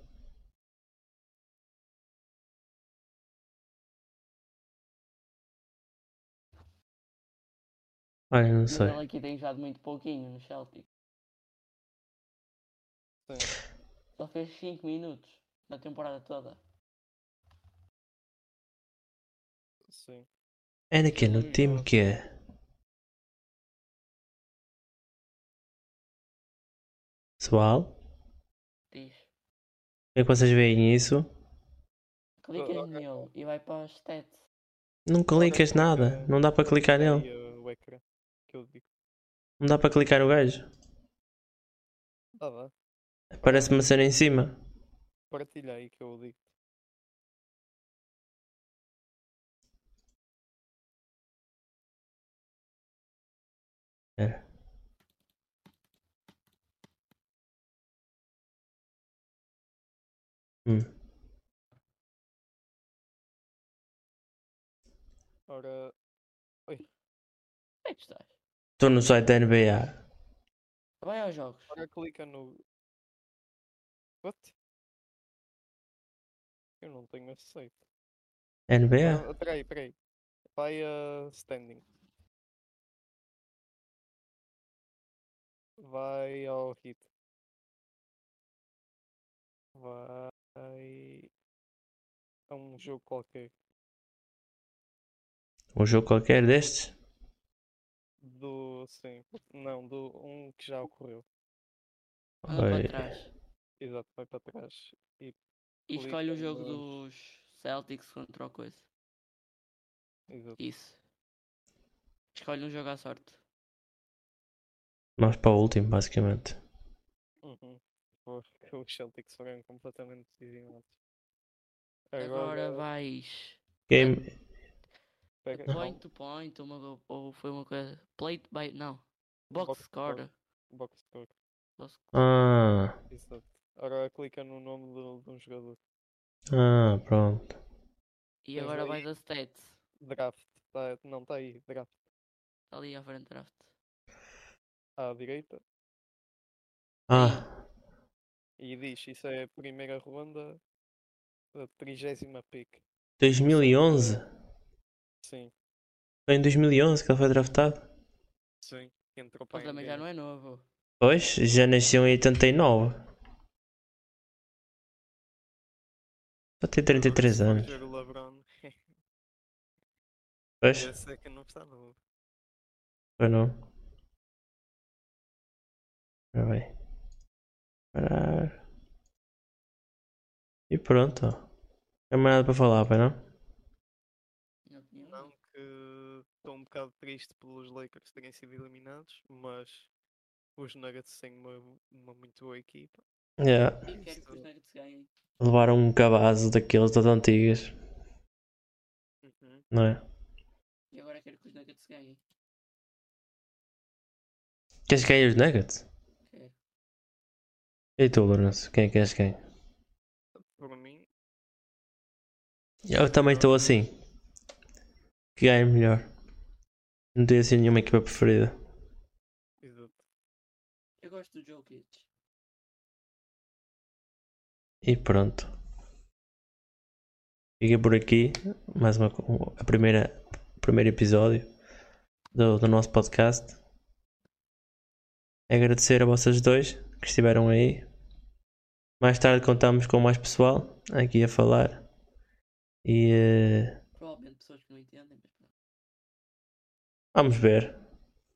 S1: Olha, não sei.
S2: ele aqui tem jogado muito pouquinho no Celtic.
S3: Sim.
S2: Só fez 5 minutos na temporada toda.
S3: Sim.
S1: É naquele, no time que é. Pessoal,
S2: Diz.
S1: como é que vocês veem isso?
S2: Clicas
S3: Ah,
S2: nele e vai para os stats.
S1: Não clicas nada, não dá para clicar nele.
S3: O que eu digo.
S1: Não dá para clicar no gajo.
S3: Ah, dá.
S1: Parece uma cena em cima.
S3: Partilha aí que eu digo.
S1: É. Hum.
S3: Ora,
S2: Onde é que estás?
S1: Estou no site da NBA.
S2: Vai aos jogos.
S3: ora clica no. What? Eu não tenho esse site.
S1: NBA?
S3: Ah, peraí, peraí. Vai a standing. Vai ao hit. vai a um jogo qualquer
S1: Um jogo qualquer destes?
S3: do. Sim, não, do um que já ocorreu.
S1: Oi.
S2: para trás.
S3: Exato, vai para trás. E
S2: E escolhe o jogo dos Celtics contra o coisa.
S3: exato.
S2: Isso. Escolhe um jogo à sorte.
S1: Vamos para o último, basicamente.
S3: Uhum. Porque os Celtics foram completamente dizimados.
S2: Agora
S3: Agora,
S2: vais.
S1: Game.
S3: Pega,
S2: Point to point, uma, ou foi uma coisa. Plate by. Não. Box
S3: Box
S2: score.
S3: score. box score.
S2: Box-
S1: Ah,
S3: Exato. Agora clica no nome de um jogador.
S1: ah, pronto.
S2: E
S3: Tens
S2: agora
S3: aí-
S2: vais a stats.
S3: Draft. Tá, não, está aí. Draft.
S2: Está ali à frente draft.
S3: À direita.
S1: Ah,
S3: E diz: Isso é a primeira ronda da trigésima pick.
S1: 2011?
S3: Sim,
S1: Foi em 2011 que ele foi draftado?
S3: sim. Entrou para
S2: Ele também já não é novo.
S1: Pois, já nasceu em 89. Só tem 33
S3: Agora,
S1: anos. Pois,
S3: esse é que não está novo.
S1: foi não. Ora bem. Parar. E pronto. Não tem mais nada para falar, pai, não?
S2: Minha opinião.
S3: Não que estou um bocado triste pelos Lakers terem sido eliminados, mas os Nuggets têm uma, uma muito boa equipa.
S1: Yeah.
S2: Quero que os Nuggets ganhem.
S1: Levaram um cabazo daqueles das antigas,
S3: Uhum.
S1: não é?
S2: E agora quero que os Nuggets ganhem.
S1: Queres que ganhe os Nuggets?
S2: Quero.
S1: E tu, Lourenço? Quem é que queres que ganhe?
S3: Por mim,
S1: Eu também estou assim. Que ganhe melhor. Não tenho assim nenhuma equipa preferida.
S3: exato.
S2: Eu gosto do Jokic.
S1: E pronto. Fica por aqui. Mais uma a primeira, primeiro episódio do, do nosso podcast. Agradecer a vocês dois que estiveram aí. Mais tarde contamos com mais pessoal aqui a falar. E eh,
S2: Provavelmente pessoas que não entendem, mas pronto.
S1: Vamos ver.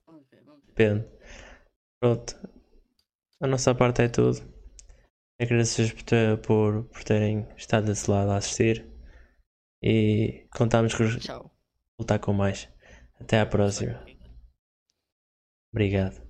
S2: Vamos ver, vamos ver.
S1: Depende. Pronto. A nossa parte é tudo. Agradeço por, por, por terem estado desse lado a assistir. E contamos
S2: Tchau.
S1: voltar com mais. Até à próxima. Obrigado.